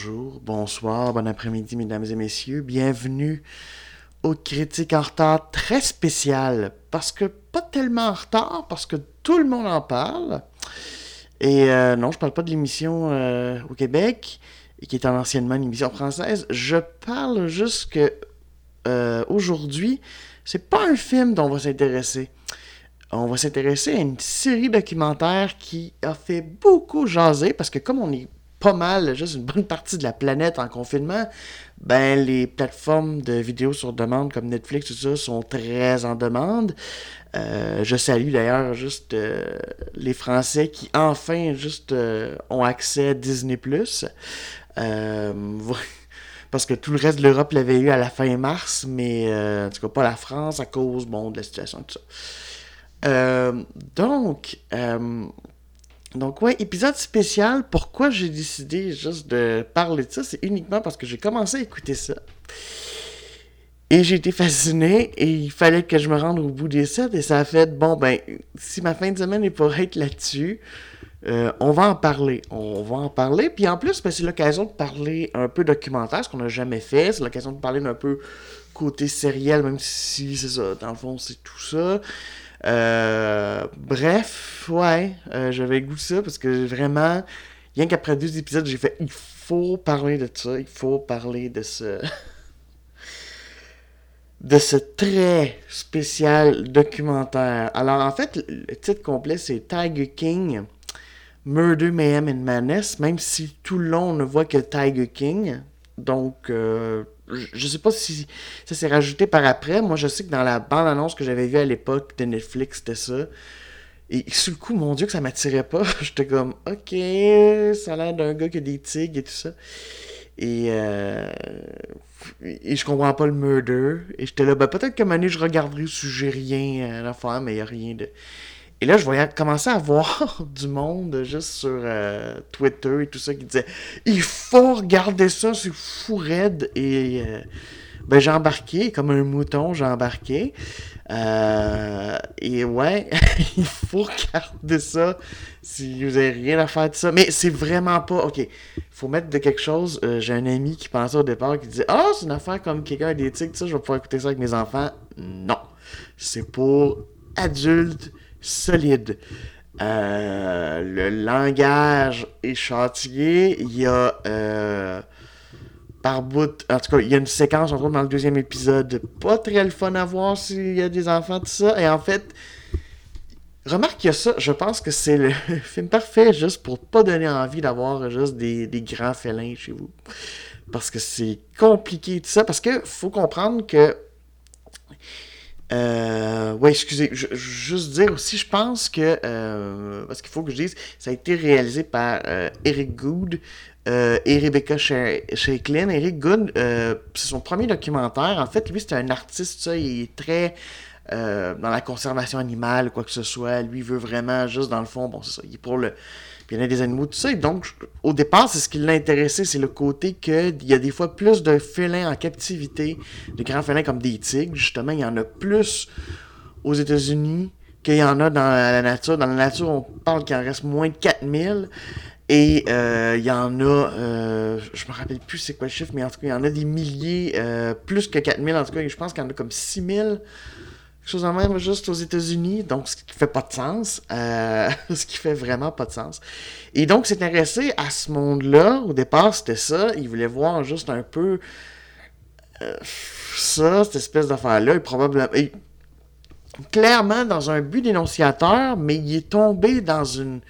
Bonjour, bonsoir, bon après-midi, mesdames et messieurs. Bienvenue aux critiques en retard très spéciales. Parce que pas tellement en retard, parce que tout le monde en parle. Et euh, non, je parle pas de l'émission euh, au Québec, qui est anciennement une émission française. Je parle juste que euh, aujourd'hui, c'est pas un film dont on va s'intéresser. On va s'intéresser à une série documentaire qui a fait beaucoup jaser parce que comme on est pas mal, juste une bonne partie de la planète en confinement, ben les plateformes de vidéos sur demande comme Netflix, tout ça, sont très en demande. Euh, je salue d'ailleurs juste euh, les Français qui enfin juste euh, ont accès à Disney+. parce que tout le reste de l'Europe l'avait eu à la fin mars, mais en tout cas pas la France à cause bon, de la situation tout ça. donc, donc ouais, épisode spécial. Pourquoi j'ai décidé juste de parler de ça, c'est uniquement parce que j'ai commencé à écouter ça. Et j'ai été fasciné et il fallait que je me rende au bout des sets et ça a fait, bon ben, si ma fin de semaine est pour être là-dessus, euh, on va en parler. On va en parler. Puis en plus, ben, c'est l'occasion de parler un peu documentaire, ce qu'on n'a jamais fait. C'est l'occasion de parler d'un peu côté sériel, même si c'est ça, dans le fond, c'est tout ça. Euh, bref, ouais, euh, j'avais goût ça parce que vraiment, rien qu'après deux épisodes, j'ai fait il faut parler de ça, il faut parler de ce. de ce très spécial documentaire. Alors en fait, le titre complet c'est Tiger King, Murder, Mayhem and Madness, même si tout le long on ne voit que Tiger King. Donc, euh, je sais pas si ça s'est rajouté par après. Moi, je sais que dans la bande-annonce que j'avais vue à l'époque de Netflix, c'était ça. Et sur le coup, mon Dieu, que ça m'attirait pas. J'étais comme, ok, ça a l'air d'un gars qui a des tigres et tout ça. Et, euh, et je comprends pas le murder. Et j'étais là, ben peut-être que année, je regarderai si j'ai rien à faire, mais il a rien de. Et là, je voyais commencer à voir du monde juste sur euh, Twitter et tout ça qui disait Il faut regarder ça, c'est fou raide. Et euh, ben, j'ai embarqué, comme un mouton, j'ai embarqué. Euh, et ouais, il faut regarder ça si vous avez rien à faire de ça. Mais c'est vraiment pas. Ok, il faut mettre de quelque chose. j'ai un ami qui pensait au départ qui disait Ah, c'est une affaire comme quelqu'un tics, ça, je vais pouvoir écouter ça avec mes enfants. Non. C'est pour adultes solide. Euh, le langage est. Il y a euh, par bout, en tout cas, il y a une séquence, on trouve dans le deuxième épisode, pas très le fun à voir s'il y a des enfants, tout ça. Et en fait, remarque qu'il y a ça, je pense que c'est le film parfait juste pour pas donner envie d'avoir juste des, des grands félins chez vous. Parce que c'est compliqué tout ça. Parce que faut comprendre que euh, ouais, excusez, je, juste dire aussi, je pense que, euh, parce qu'il faut que je dise, ça a été réalisé par euh, Eric Good euh, et Rebecca Shacklin. Eric Good, c'est son premier documentaire. En fait, lui, c'est un artiste, ça, il est très dans la conservation animale, quoi que ce soit. Lui, veut vraiment, juste dans le fond, bon, c'est ça, il est pour le puis il y en a des animaux, tout ça. Donc, au départ, c'est ce qui l'a intéressé, c'est le côté qu'il y a des fois plus de félins en captivité, de grands félins comme des tigres. Justement, il y en a plus aux États-Unis qu'il y en a dans la nature. Dans la nature, on parle qu'il en reste moins de 4000. Et euh, il y en a, euh, je me rappelle plus c'est quoi le chiffre, mais en tout cas, il y en a des milliers, euh, plus que 4000 en tout cas, je pense qu'il y en a comme 6000 chose en même juste aux États-Unis, donc ce qui fait pas de sens, euh, ce qui fait vraiment pas de sens. Et donc, s'est intéressé à ce monde-là, au départ, c'était ça, il voulait voir juste un peu euh, ça, cette espèce d'affaire-là, et probablement... clairement dans un but dénonciateur, mais il est tombé dans une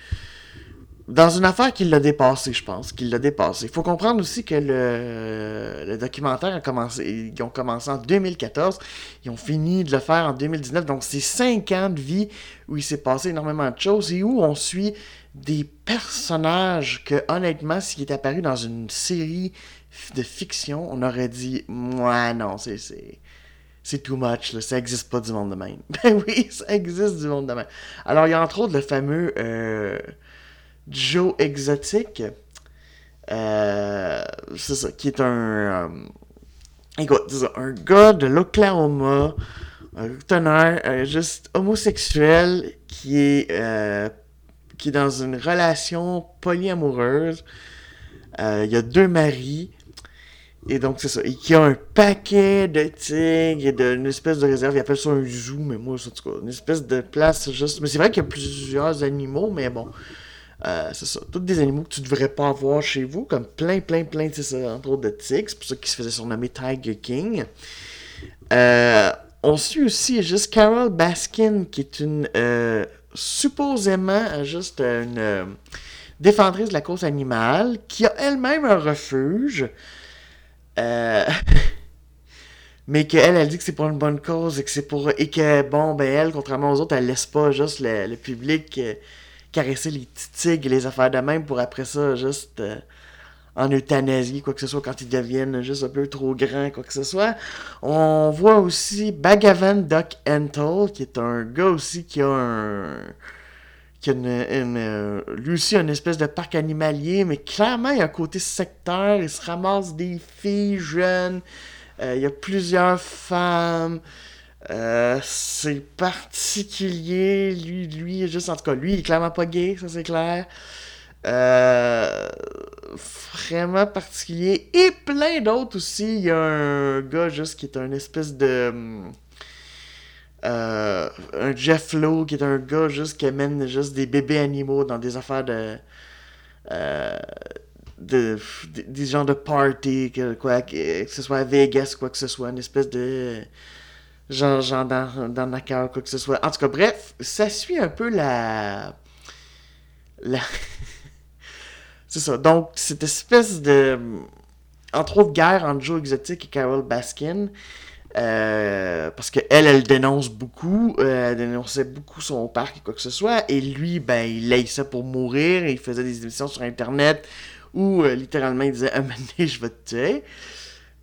dans une affaire qui l'a dépassé, je pense, qu'il l'a dépassé. Il faut comprendre aussi que le, documentaire a commencé, ils ont commencé en 2014, ils ont fini de le faire en 2019, donc c'est cinq ans de vie où il s'est passé énormément de choses et où on suit des personnages que, honnêtement, s'il est apparu dans une série de fiction, on aurait dit, ouais, non, c'est c'est too much, là. ça existe pas du monde de même. Ben oui, ça existe du monde de même. Alors, il y a entre autres le fameux euh, Joe Exotic. Euh, c'est ça, qui est un. Euh, écoute, un gars de l'Oklahoma. un teneur juste homosexuel qui est, euh, qui est dans une relation polyamoureuse. Il y a deux maris. Et donc, c'est ça. Et qui a un paquet de tigres et espèce de réserve. Il appelle ça un zoo, mais moi, en tout cas, une espèce de place juste. Mais c'est vrai qu'il y a plusieurs animaux, mais bon. C'est ça. Tous des animaux que tu devrais pas avoir chez vous, comme plein, plein, plein, c'est ça, entre autres de tigres. C'est pour ça qu'il se faisait surnommer Tiger King. Euh, on suit aussi juste Carol Baskin, qui est une euh, supposément juste une euh, défendrice de la cause animale, qui a elle-même un refuge. Euh, mais qu'elle, elle dit que c'est pour une bonne cause et que c'est pour. Et que, bon, ben, elle, contrairement aux autres, elle laisse pas juste le, public caresser les petits et les affaires de même pour après ça, juste en euthanasie, quoi que ce soit, quand ils deviennent juste un peu trop grands, quoi que ce soit. On voit aussi Bagavan Duck Entel, qui est un gars aussi qui a un. qui a une, euh, lui aussi une espèce de parc animalier, mais clairement il y a côté sectaire, il se ramasse des filles jeunes, euh, il y a plusieurs femmes. Euh, c'est particulier, lui, lui, juste en tout cas, lui, il est clairement pas gay, ça c'est clair. Euh, vraiment particulier. Et plein d'autres aussi. Il y a un gars juste qui est un espèce de. Euh, un Jeff Lowe qui est un gars juste qui amène juste des bébés animaux dans des affaires de. De, des genres de party, que, quoi, que, ce soit à Vegas, quoi que ce soit, une espèce de. Genre, genre dans, dans Nakar, quoi que ce soit. En tout cas, bref, ça suit un peu la. La. C'est ça. Donc, cette espèce de. Entre autres, guerre entre Joe Exotic et Carol Baskin. Euh, parce qu'elle, elle dénonce beaucoup. Euh, elle dénonçait beaucoup son parc et quoi que ce soit. Et lui, ben, il laissait pour mourir. Il faisait des émissions sur Internet où, euh, littéralement, il disait Un moment je vais te tuer.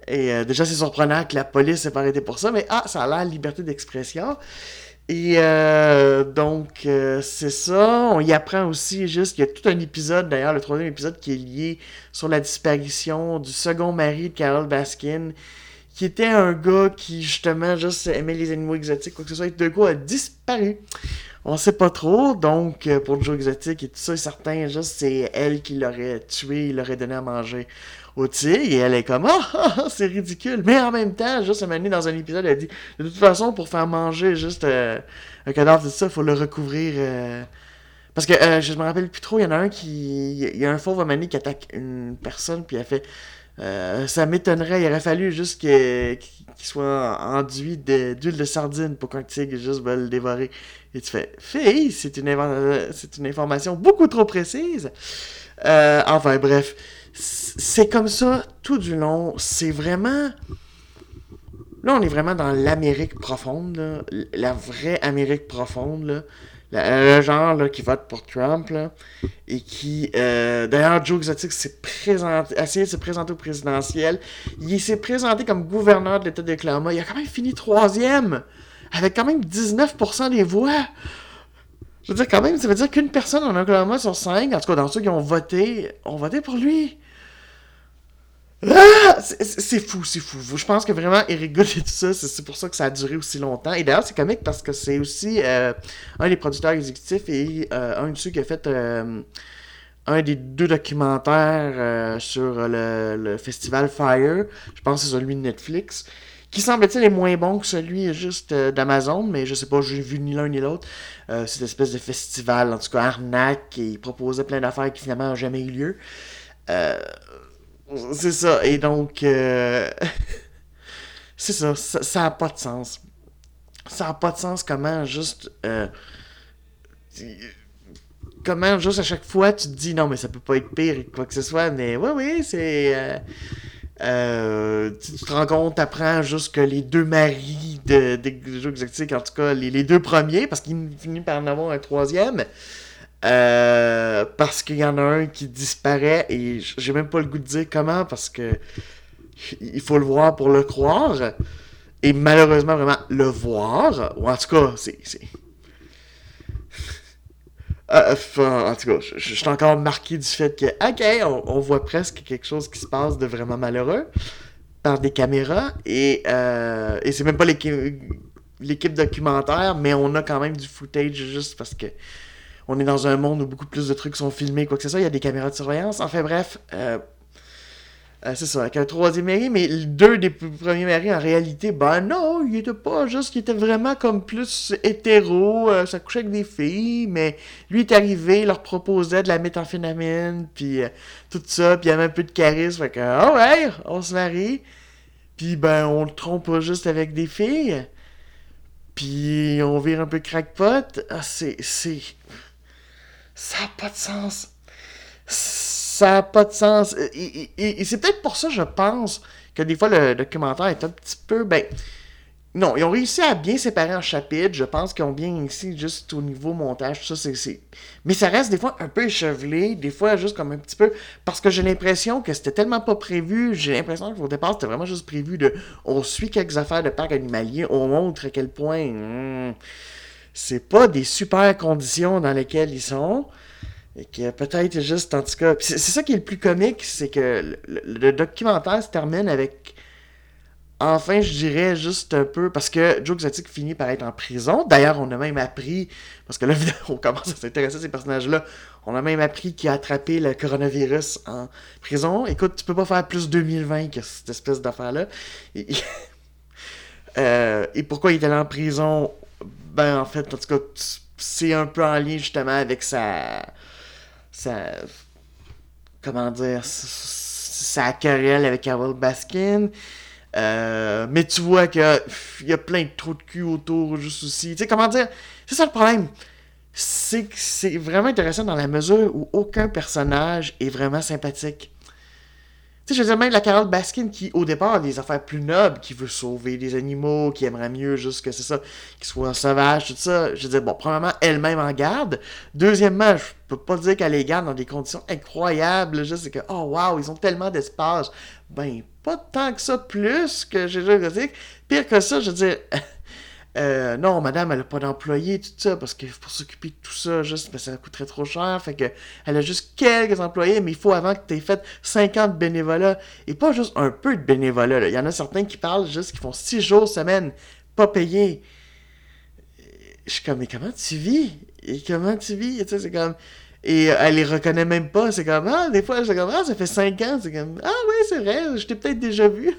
Et déjà, c'est surprenant que la police s'est pas arrêtée pour ça. Mais ah, ça a l'air liberté d'expression. Et euh, donc, euh, c'est ça. On y apprend aussi juste qu'il y a tout un épisode, d'ailleurs, le troisième épisode, qui est lié sur la disparition du second mari de Carol Baskin, qui était un gars qui, justement, juste aimait les animaux exotiques, quoi que ce soit, de coup a disparu. On sait pas trop, donc, euh, pour jeu exotique et tout ça, certain, juste, c'est elle qui l'aurait tué, il l'aurait donné à manger au tigre et elle est comme ah, c'est ridicule. Mais en même temps juste un moment dans un épisode elle dit de toute façon pour faire manger juste euh, un cadavre de ça faut le recouvrir euh, parce que euh, je me rappelle plus trop il y en a un qui il y a un fauve à qui attaque une personne puis elle fait ça m'étonnerait il aurait fallu juste qu'il soit enduit d'huile de, sardine pour qu'un tigre juste veuille le dévorer. Et tu fais fille c'est une, c'est une information beaucoup trop précise. Enfin bref c'est comme ça tout du long. C'est vraiment. Là, on est vraiment dans l'Amérique profonde, la vraie Amérique profonde. le genre qui vote pour Trump. et qui. Euh, d'ailleurs, Joe Exotic s'est présenté, a essayé de se présenter au présidentiel. Il s'est présenté comme gouverneur de l'État d'Oklahoma. Il a quand même fini troisième, avec quand même 19% des voix. Je veux dire, quand même, ça veut dire qu'une personne en Oklahoma sur cinq, en tout cas dans ceux qui ont voté, ont voté pour lui. Ah! C'est fou, c'est fou. Je pense que vraiment, Eric Good et tout ça, c'est pour ça que ça a duré aussi longtemps. Et d'ailleurs, c'est comique parce que c'est aussi euh, un des producteurs exécutifs et euh, un de ceux qui a fait euh, un des deux documentaires sur le, festival Fire. Je pense que c'est celui de Netflix. Qui semble-t-il est moins bon que celui juste d'Amazon, mais je sais pas, j'ai vu ni l'un ni l'autre. cette espèce de festival, en tout cas arnaque, et il proposait plein d'affaires qui finalement n'ont jamais eu lieu. C'est ça. Et donc, euh, c'est ça, ça n'a pas de sens. Ça n'a pas de sens comment juste. Euh, comment juste à chaque fois tu te dis non, mais ça peut pas être pire et quoi que ce soit. Mais oui, oui, c'est. Euh, tu te rends compte, apprends juste que les deux maris de, des jeux exotiques, en tout cas les, les deux premiers, parce qu'il finit par en avoir un troisième, euh, parce qu'il y en a un qui disparaît et j'ai même pas le goût de dire comment parce que il faut le voir pour le croire. Et malheureusement, vraiment, le voir, ou en tout cas, c'est. Euh, en tout cas, je, suis encore marqué du fait que, ok, on, voit presque quelque chose qui se passe de vraiment malheureux par des caméras et, euh, et c'est même pas l'équipe documentaire, mais on a quand même du footage juste parce que on est dans un monde où beaucoup plus de trucs sont filmés, quoi que ce soit. Il y a des caméras de surveillance. Enfin bref, euh, euh, c'est ça, avec un troisième mari, mais deux des premiers maris, en réalité, ben non, il était pas juste, il était vraiment comme plus hétéro, euh, ça couchait avec des filles, mais lui est arrivé, il leur proposait de la méthamphétamine, puis tout ça, puis il y avait un peu de charisme, fait que, ouais, on se marie, puis ben on le trompe pas juste avec des filles, puis on vire un peu crackpot, ah, c'est, c'est, ça n'a pas de sens. Ça n'a pas de sens. Et, c'est peut-être pour ça, je pense, que des fois le documentaire est un petit peu. Ben, non, ils ont réussi à bien séparer en chapitres. Je pense qu'ils ont bien ici, juste au niveau montage, tout ça, c'est. Mais ça reste des fois un peu échevelé, des fois juste comme un petit peu. Parce que j'ai l'impression que c'était tellement pas prévu. J'ai l'impression qu'au départ, c'était vraiment juste prévu de. On suit quelques affaires de parc animalier, on montre à quel point. Hmm, c'est pas des super conditions dans lesquelles ils sont. Et que peut-être juste, en tout cas. C'est ça qui est le plus comique, c'est que le, documentaire se termine avec. Enfin, je dirais juste un peu. Parce que Joe Exotic finit par être en prison. D'ailleurs, on a même appris. Parce que là, on commence à s'intéresser à ces personnages-là. On a même appris qu'il a attrapé le coronavirus en prison. Écoute, tu peux pas faire plus 2020 que cette espèce d'affaire-là. Et, euh, et pourquoi il est allé en prison ben, en fait, en tout cas, c'est un peu en lien justement avec sa. sa. comment dire. sa querelle avec Carol Baskin. Euh, mais tu vois qu'il y a plein de trous de cul autour, juste aussi. Tu sais, comment dire. C'est ça le problème. C'est que c'est vraiment intéressant dans la mesure où aucun personnage est vraiment sympathique. Tu sais, je veux dire, même la Carole Baskin qui, au départ, a des affaires plus nobles, qui veut sauver des animaux, qui aimerait mieux juste que c'est ça, qu'ils soient sauvages, tout ça. Je veux dire, bon, premièrement, elle-même en garde. Deuxièmement, je peux pas dire qu'elle les garde dans des conditions incroyables, juste que, oh wow, ils ont tellement d'espace. Ben, pas tant que ça, plus que j'ai déjà. Pire que ça, je veux dire, Euh, non, madame, elle n'a pas d'employés, tout ça, parce que pour s'occuper de tout ça, juste, ben, ça coûterait trop cher. Fait que elle a juste quelques employés, mais il faut avant que tu aies fait 50 bénévolats. Et pas juste un peu de bénévolat. Il y en a certains qui parlent juste qui font 6 jours semaine, pas payés. Je suis comme, mais comment tu vis? Et comment tu vis? Tu sais, c'est comme. Et elle les reconnaît même pas. C'est comme, ah, des fois, je comme, ah, ça fait 5 ans. C'est comme, ah, oui, c'est vrai, je t'ai peut-être déjà vu.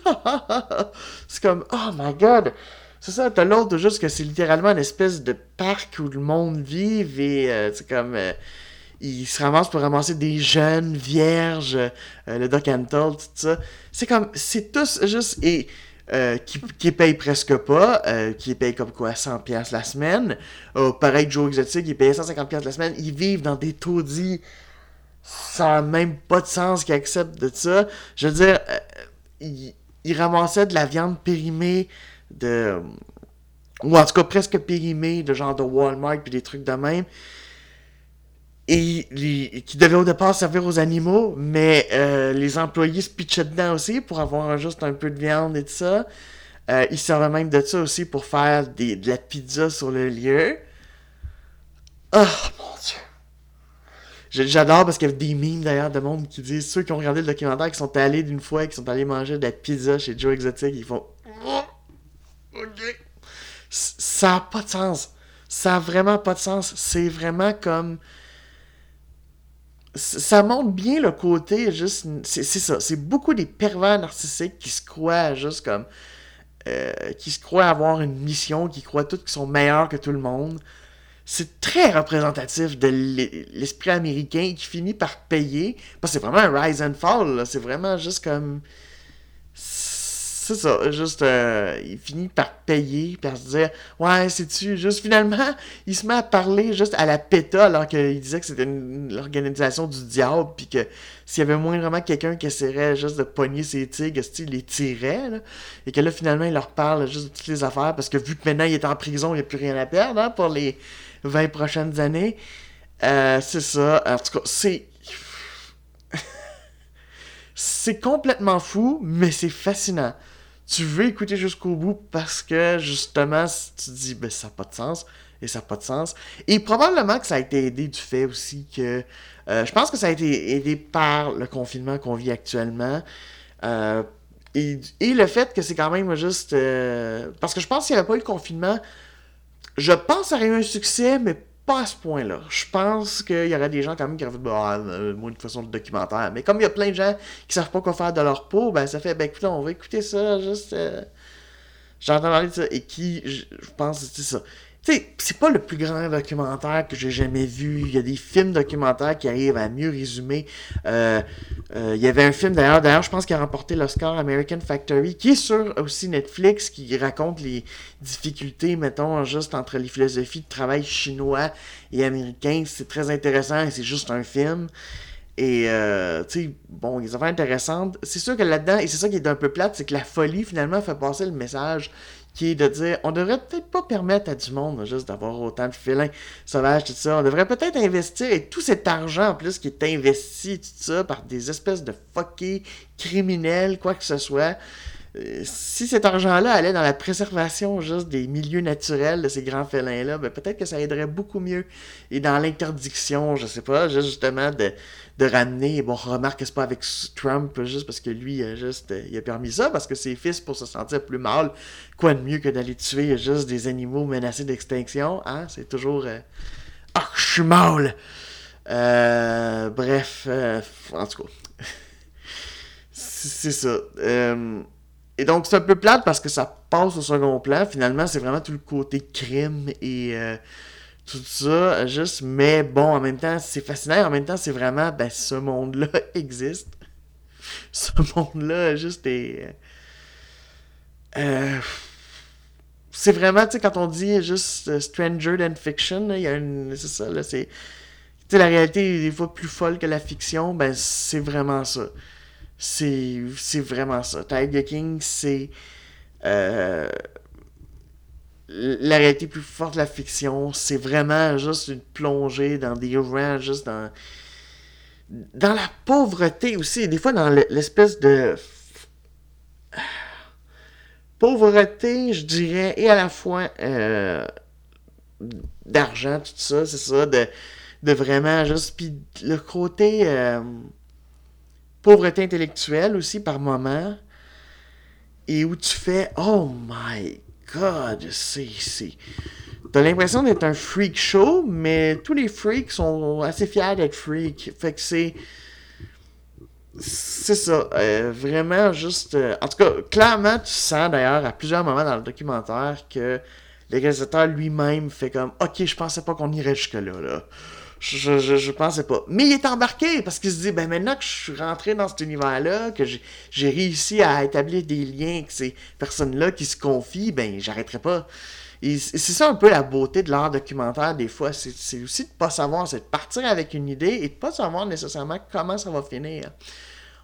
c'est comme, oh my god. C'est ça, t'as l'autre juste que c'est littéralement une espèce de parc où le monde vit et euh, c'est comme. Euh, il se ramasse pour ramasser des jeunes vierges, euh, le Doc Antle, tout ça. C'est comme. C'est tous juste. Et. qui, qui payent presque pas, qui payent comme quoi 100$ la semaine. pareil, Joe Exotic, il paye 150$ la semaine. Ils vivent dans des taudis sans même pas de sens qu'ils acceptent de ça. Je veux dire, ils ramassaient de la viande périmée de. Ou en tout cas presque périmé, de genre de Walmart puis des trucs de même. Et qui devaient au départ servir aux animaux, mais euh, les employés se pitchaient dedans aussi pour avoir juste un peu de viande et tout ça. Euh, ils servaient même de ça aussi pour faire des, de la pizza sur le lieu. Oh mon dieu! J'adore parce qu'il y avait des memes d'ailleurs de monde qui disent ceux qui ont regardé le documentaire qui sont allés d'une fois qui sont allés manger de la pizza chez Joe Exotic, ils font ça n'a pas de sens. Ça n'a vraiment pas de sens. C'est vraiment comme. Ça montre bien le côté juste. C'est ça. C'est beaucoup des pervers narcissiques qui se croient juste comme. Euh, qui se croient avoir une mission, qui croient tous qu'ils sont meilleurs que tout le monde. C'est très représentatif de l'esprit américain qui finit par payer. Parce que c'est vraiment un rise and fall. C'est vraiment juste comme c'est ça, juste, euh, il finit par payer, par se dire, ouais, c'est-tu, juste finalement, il se met à parler juste à la PETA, alors qu'il disait que c'était l'organisation du diable, puis que s'il y avait moins vraiment quelqu'un qui essaierait juste de pogner ses tigres, il les tirait, là, et que là, finalement, il leur parle juste de toutes les affaires, parce que vu que maintenant, il est en prison, il n'y a plus rien à perdre, hein, pour les 20 prochaines années. Euh, c'est ça, en tout cas, c'est c'est complètement fou, mais c'est fascinant tu veux écouter jusqu'au bout parce que justement, tu te dis, ben ça n'a pas de sens et ça n'a pas de sens. Et probablement que ça a été aidé du fait aussi que. Euh, je pense que ça a été aidé par le confinement qu'on vit actuellement. Euh, et, le fait que c'est quand même juste. euh, parce que je pense qu'il n'y avait pas eu le confinement, je pense que ça aurait eu un succès, mais pas à ce point-là. Je pense qu'il y aurait des gens quand même qui auraient fait bah, euh, moi, une façon de documentaire. Mais comme il y a plein de gens qui savent pas quoi faire de leur peau, ben ça fait, ben écoute, on va écouter ça, juste. euh, J'entends parler de ça, et qui, je pense, c'est ça. Sais, c'est pas le plus grand documentaire que j'ai jamais vu. Il y a des films documentaires qui arrivent à mieux résumer. Euh, euh, il y avait un film d'ailleurs, d'ailleurs, je pense qu'il a remporté l'Oscar American Factory, qui est sur aussi Netflix, qui raconte les difficultés, mettons, juste entre les philosophies de travail chinois et américains. C'est très intéressant et c'est juste un film. Et, euh, tu sais, bon, les affaires intéressantes. C'est sûr que là-dedans, et c'est ça qui est un peu plate, c'est que la folie, finalement, fait passer le message qui est de dire on devrait peut-être pas permettre à du monde juste d'avoir autant de félins sauvages, tout ça. On devrait peut-être investir, et tout cet argent en plus qui est investi, tout ça, par des espèces de fuckés criminels, quoi que ce soit. euh, Si cet argent-là allait dans la préservation juste des milieux naturels de ces grands félins-là, ben peut-être que ça aiderait beaucoup mieux. Et dans l'interdiction, je sais pas, juste justement de, de ramener, bon, remarque que c'est pas avec Trump, juste parce que lui, juste, euh, il a permis ça, parce que ses fils, pour se sentir plus mal, quoi de mieux que d'aller tuer juste des animaux menacés d'extinction, hein? C'est toujours... Ah, je suis mal! Euh, bref, euh, en tout cas. c'est c'est ça. Euh, et donc, c'est un peu plate parce que ça passe au second plan. Finalement, c'est vraiment tout le côté crime et euh, tout ça. Juste, mais bon, en même temps, c'est fascinant. En même temps, c'est vraiment, ben, ce monde-là existe. Ce monde-là, juste est. euh, c'est vraiment, tu sais, quand on dit juste euh, Stranger than Fiction, il y a une. C'est ça, là, c'est. Tu sais, la réalité est des fois plus folle que la fiction, ben, c'est vraiment ça. C'est c'est vraiment ça. Tiger King, c'est. euh, la réalité plus forte de la fiction, c'est vraiment juste une plongée dans des rangs, juste dans. Dans la pauvreté aussi, des fois dans le- l'espèce de. Pauvreté, je dirais, et à la fois euh, d'argent, tout ça, c'est ça, de, de vraiment juste. Puis le côté. euh, pauvreté intellectuelle aussi par moment. Et où tu fais Oh my god, c'est. T'as l'impression d'être un freak show, mais tous les freaks sont assez fiers d'être freaks. Fait que c'est. C'est ça. euh, vraiment juste. euh, en tout cas, clairement, tu sens d'ailleurs à plusieurs moments dans le documentaire que le réalisateur lui-même fait comme Ok, je pensais pas qu'on irait jusque-là. Là. Je, je, pensais pas. Mais il est embarqué parce qu'il se dit, ben maintenant que je suis rentré dans cet univers-là, que j'ai réussi à établir des liens avec ces personnes-là qui se confient, ben j'arrêterai pas. C'est ça un peu la beauté de l'art documentaire des fois, c'est aussi de pas savoir, c'est de partir avec une idée et de pas savoir nécessairement comment ça va finir.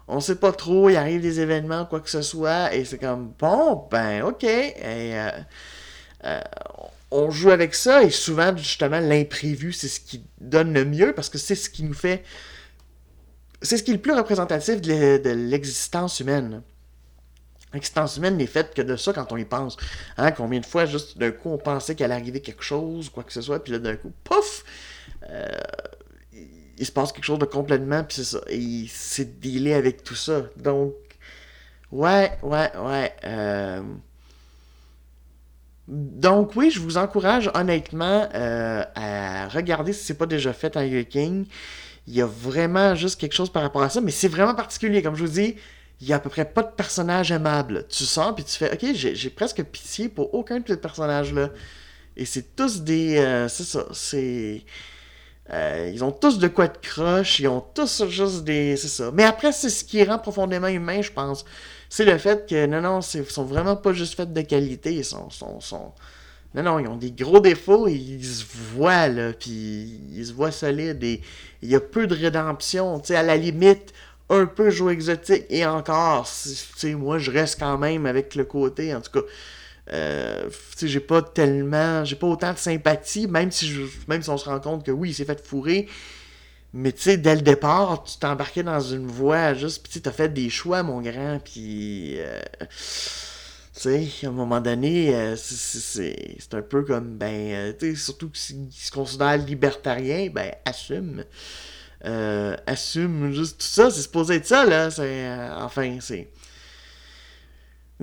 On sait pas trop, il arrive des événements, quoi que ce soit, et c'est comme, bon, ben ok, et, euh, euh, on joue avec ça et souvent justement l'imprévu c'est ce qui donne le mieux parce que c'est ce qui nous fait c'est ce qui est le plus représentatif de l'e- de l'existence humaine. L'existence humaine n'est faite que de ça quand on y pense. Hein, combien de fois juste d'un coup on pensait qu'il allait arriver quelque chose quoi que ce soit puis là d'un coup pouf! Euh, il- il se passe quelque chose de complètement puis c'est ça et c'est dealer avec tout ça. Donc ouais ouais ouais euh, donc oui, je vous encourage honnêtement euh, à regarder si c'est pas déjà fait Tiger King. Il y a vraiment juste quelque chose par rapport à ça, mais c'est vraiment particulier. Comme je vous dis, il y a à peu près pas de personnage aimable. Tu sens puis tu fais, ok, j'ai j'ai presque pitié pour aucun de ces personnages-là. Et c'est tous des, euh, c'est ça, c'est, euh, ils ont tous de quoi de croche, ils ont tous juste des, c'est ça. Mais après, c'est ce qui rend profondément humain, je pense. C'est le fait que non, non, ils sont vraiment pas juste faits de qualité, ils sont, sont, non, non, ils ont des gros défauts et ils se voient, là, puis ils se voient solides et il y a peu de rédemption, tu sais, à la limite, un peu jeu exotique et encore, tu sais, moi, je reste quand même avec le côté, en tout cas, euh, tu sais, j'ai pas tellement, j'ai pas autant de sympathie, même si, je, même si on se rend compte que oui, il s'est fait fourrer, mais tu sais, dès le départ, tu t'es embarqué dans une voie juste, puis tu t'as fait des choix, mon grand, puis. euh, tu sais, à un moment donné, euh, c'est- un peu comme, ben, euh, tu sais, surtout s'ils se considèrent libertariens, ben, assume. Euh, assume juste tout ça, c'est supposé être ça, là. Euh, enfin, c'est.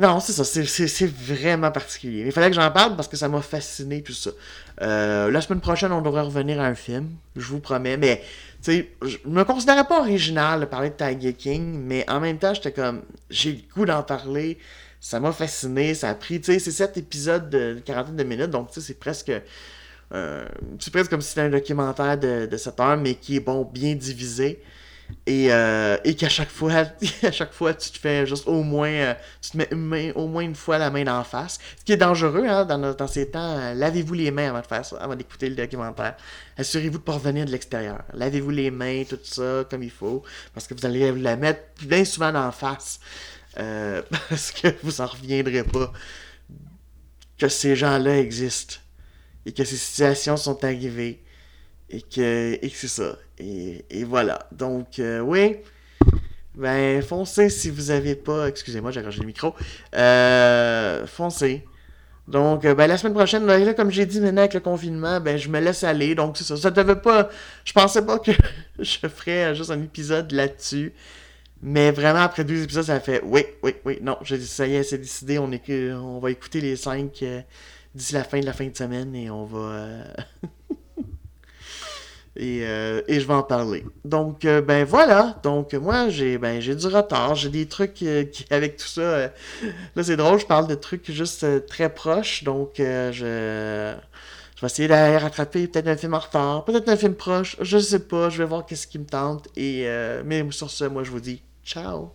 Non, c'est ça, c'est vraiment particulier. Il fallait que j'en parle parce que ça m'a fasciné tout ça. Euh, la semaine prochaine, on devrait revenir à un film, je vous promets, mais tu sais, je me considérais pas original de parler de Tiger King, mais en même temps, j'étais comme, j'ai le goût d'en parler, ça m'a fasciné, ça a pris, tu sais, c'est sept épisodes de quarantaine de minutes, donc tu sais, c'est presque... Euh, c'est presque comme si c'était un documentaire de, de 7 heures, mais qui est bon, bien divisé. Et, euh, et qu'à chaque fois, à chaque fois, tu te fais juste au moins, euh, tu te mets au moins une fois la main en face. Ce qui est dangereux, hein, dans, dans ces temps, euh, lavez-vous les mains avant de faire ça, avant d'écouter le documentaire. Assurez-vous de pas revenir de l'extérieur. Lavez-vous les mains, tout ça, comme il faut, parce que vous allez la mettre bien souvent en face. parce que vous en reviendrez pas que ces gens-là existent et que ces situations sont arrivées et que, et c'est ça. Et, et, voilà. Donc, euh, oui. Ben, foncez si vous avez pas. Excusez-moi, j'ai rangé le micro. Euh, foncez. Donc, euh, ben, la semaine prochaine, là, comme j'ai dit maintenant avec le confinement, ben, je me laisse aller. Donc, c'est ça. Ça devait pas. Je pensais pas que je ferais juste un épisode là-dessus. Mais vraiment, après deux épisodes, ça fait oui, oui, oui. Non, ça y est, c'est décidé. On, on va écouter les cinq d'ici la fin de la fin de semaine et on va. Et, euh, et, je vais en parler. Donc, euh, ben voilà. Donc, moi, j'ai ben, j'ai du retard. J'ai des trucs euh, qui, avec tout ça. là, c'est drôle, je parle de trucs juste très proches. Donc, je, je vais essayer d'aller rattraper peut-être un film en retard, peut-être un film proche. Je sais pas. Je vais voir qu'est-ce qui me tente. Et, mais sur ce, moi, je vous dis ciao.